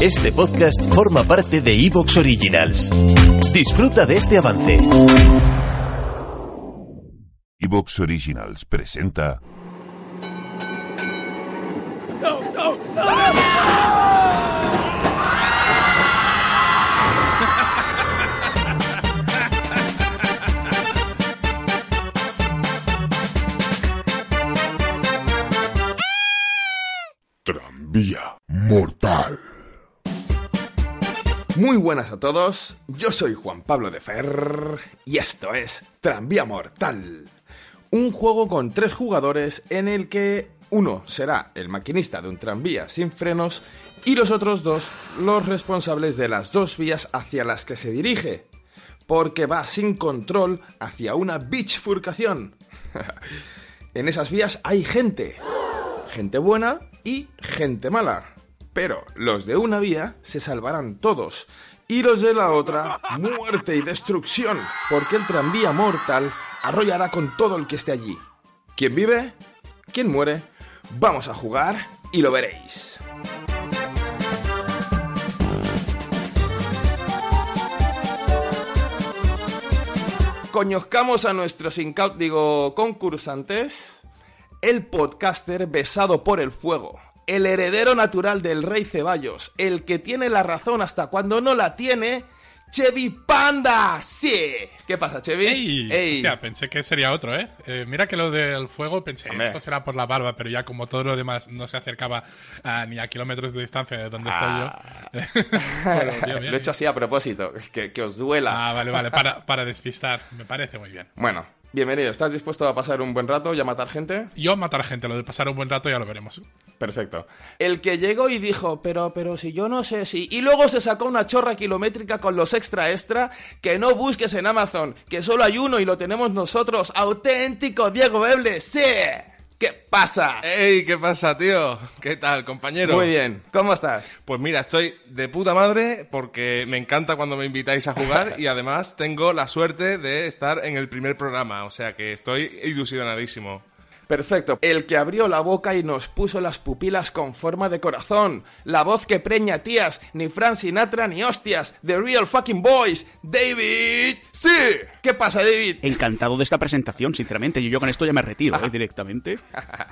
Este podcast forma parte de Evox Originals. Disfruta de este avance. Evox Originals presenta. Tranvía Mortal. Muy buenas a todos, yo soy Juan Pablo de Fer y esto es Tranvía Mortal, un juego con tres jugadores en el que uno será el maquinista de un tranvía sin frenos y los otros dos los responsables de las dos vías hacia las que se dirige, porque va sin control hacia una bifurcación. en esas vías hay gente, gente buena y gente mala. Pero los de una vía se salvarán todos y los de la otra muerte y destrucción, porque el tranvía mortal arrollará con todo el que esté allí. ¿Quién vive? ¿Quién muere? Vamos a jugar y lo veréis. Conozcamos a nuestros incaut, digo, concursantes. El podcaster besado por el fuego. El heredero natural del rey Ceballos. El que tiene la razón hasta cuando no la tiene. Chevy Panda. Sí. ¿Qué pasa, Chevy? ¡Ey! Ey. Hostia, pensé que sería otro, ¿eh? Eh, Mira que lo del fuego pensé, Hombre. esto será por la barba, pero ya como todo lo demás no se acercaba a- ni a kilómetros de distancia de donde Ah. estoy yo. Bien. Lo he hecho así a propósito. Que, que os duela. Ah, vale, vale, para, para despistar. Me parece muy bien. Bueno, bienvenido. ¿Estás dispuesto a pasar un buen rato y a matar gente? Yo matar gente, lo de pasar un buen rato ya lo veremos. Perfecto. El que llegó y dijo, pero, pero si yo no sé si... Y luego se sacó una chorra kilométrica con los extra extra, que no busques en Amazon, que solo hay uno y lo tenemos nosotros, auténtico Diego Beble, sí. ¿Qué pasa? ¡Ey! ¿Qué pasa, tío? ¿Qué tal, compañero? Muy bien, ¿cómo estás? Pues mira, estoy de puta madre porque me encanta cuando me invitáis a jugar y además tengo la suerte de estar en el primer programa, o sea que estoy ilusionadísimo. Perfecto. El que abrió la boca y nos puso las pupilas con forma de corazón. La voz que preña tías. Ni Frank Sinatra ni hostias. The Real Fucking Boys. David. Sí. ¿Qué pasa, David? Encantado de esta presentación, sinceramente. Yo, yo con esto ya me retiro ¿eh? directamente.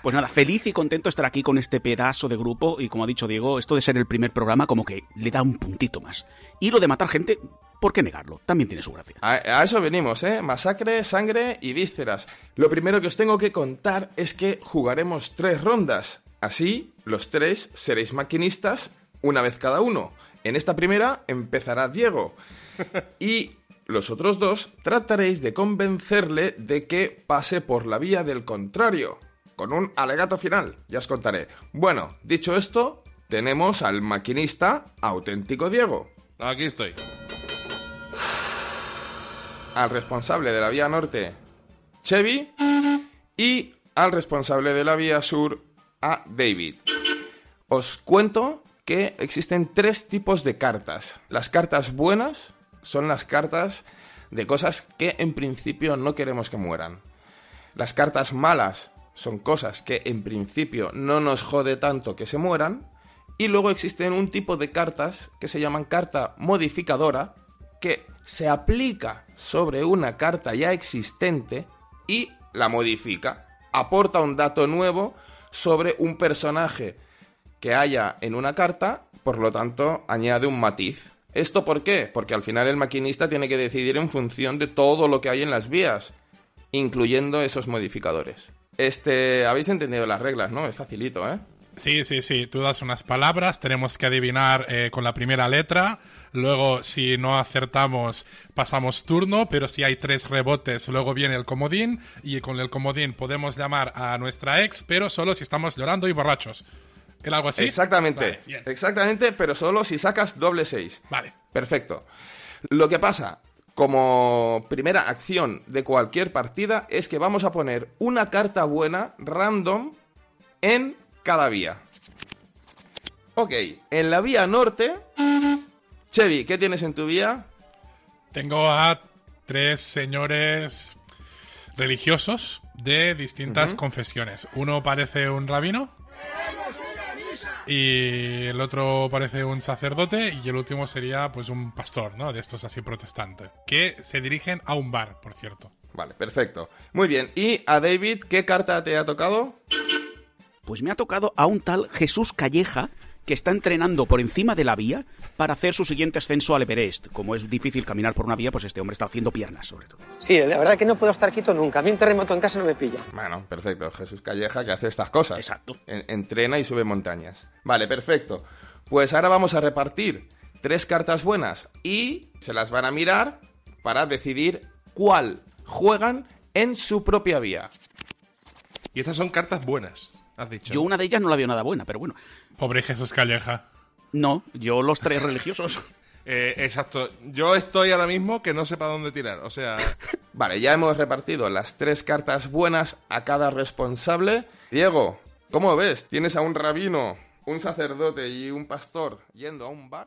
Pues nada, feliz y contento de estar aquí con este pedazo de grupo. Y como ha dicho Diego, esto de ser el primer programa como que le da un puntito más. Y lo de matar gente, ¿por qué negarlo? También tiene su gracia. A, a eso venimos, ¿eh? Masacre, sangre y vísceras. Lo primero que os tengo que contar es que jugaremos tres rondas. Así, los tres seréis maquinistas una vez cada uno. En esta primera empezará Diego. Y los otros dos trataréis de convencerle de que pase por la vía del contrario. Con un alegato final, ya os contaré. Bueno, dicho esto, tenemos al maquinista auténtico Diego. Aquí estoy. Al responsable de la vía norte, Chevy, y al responsable de la vía sur, a David. Os cuento que existen tres tipos de cartas. Las cartas buenas son las cartas de cosas que en principio no queremos que mueran. Las cartas malas son cosas que en principio no nos jode tanto que se mueran. Y luego existen un tipo de cartas que se llaman carta modificadora, que se aplica sobre una carta ya existente y la modifica. Aporta un dato nuevo sobre un personaje que haya en una carta, por lo tanto añade un matiz. ¿Esto por qué? Porque al final el maquinista tiene que decidir en función de todo lo que hay en las vías, incluyendo esos modificadores. Este, habéis entendido las reglas, ¿no? Es facilito, ¿eh? Sí, sí, sí. Tú das unas palabras, tenemos que adivinar eh, con la primera letra. Luego, si no acertamos, pasamos turno, pero si hay tres rebotes, luego viene el comodín. Y con el comodín podemos llamar a nuestra ex, pero solo si estamos llorando y borrachos. ¿Era algo así? Exactamente. Vale. Exactamente, pero solo si sacas doble 6. Vale. Perfecto. Lo que pasa, como primera acción de cualquier partida, es que vamos a poner una carta buena, random, en cada vía. Ok, en la vía norte... Chevy, ¿qué tienes en tu vía? Tengo a tres señores religiosos de distintas confesiones. Uno parece un rabino. Y el otro parece un sacerdote y el último sería pues un pastor, ¿no? De estos así protestantes. Que se dirigen a un bar, por cierto. Vale, perfecto. Muy bien, y a David, ¿qué carta te ha tocado? Pues me ha tocado a un tal Jesús Calleja que está entrenando por encima de la vía para hacer su siguiente ascenso al Everest. Como es difícil caminar por una vía, pues este hombre está haciendo piernas, sobre todo. Sí, la verdad que no puedo estar quieto nunca. A mí un terremoto en casa no me pilla. Bueno, perfecto. Jesús Calleja que hace estas cosas. Exacto. En- entrena y sube montañas. Vale, perfecto. Pues ahora vamos a repartir tres cartas buenas y se las van a mirar para decidir cuál juegan en su propia vía. Y estas son cartas buenas, has dicho. Yo una de ellas no la veo nada buena, pero bueno. Pobre Jesús Calleja. No, yo los tres religiosos. Eh, exacto. Yo estoy ahora mismo que no sé para dónde tirar. O sea, Vale, ya hemos repartido las tres cartas buenas a cada responsable. Diego, ¿cómo ves? Tienes a un rabino, un sacerdote y un pastor yendo a un bar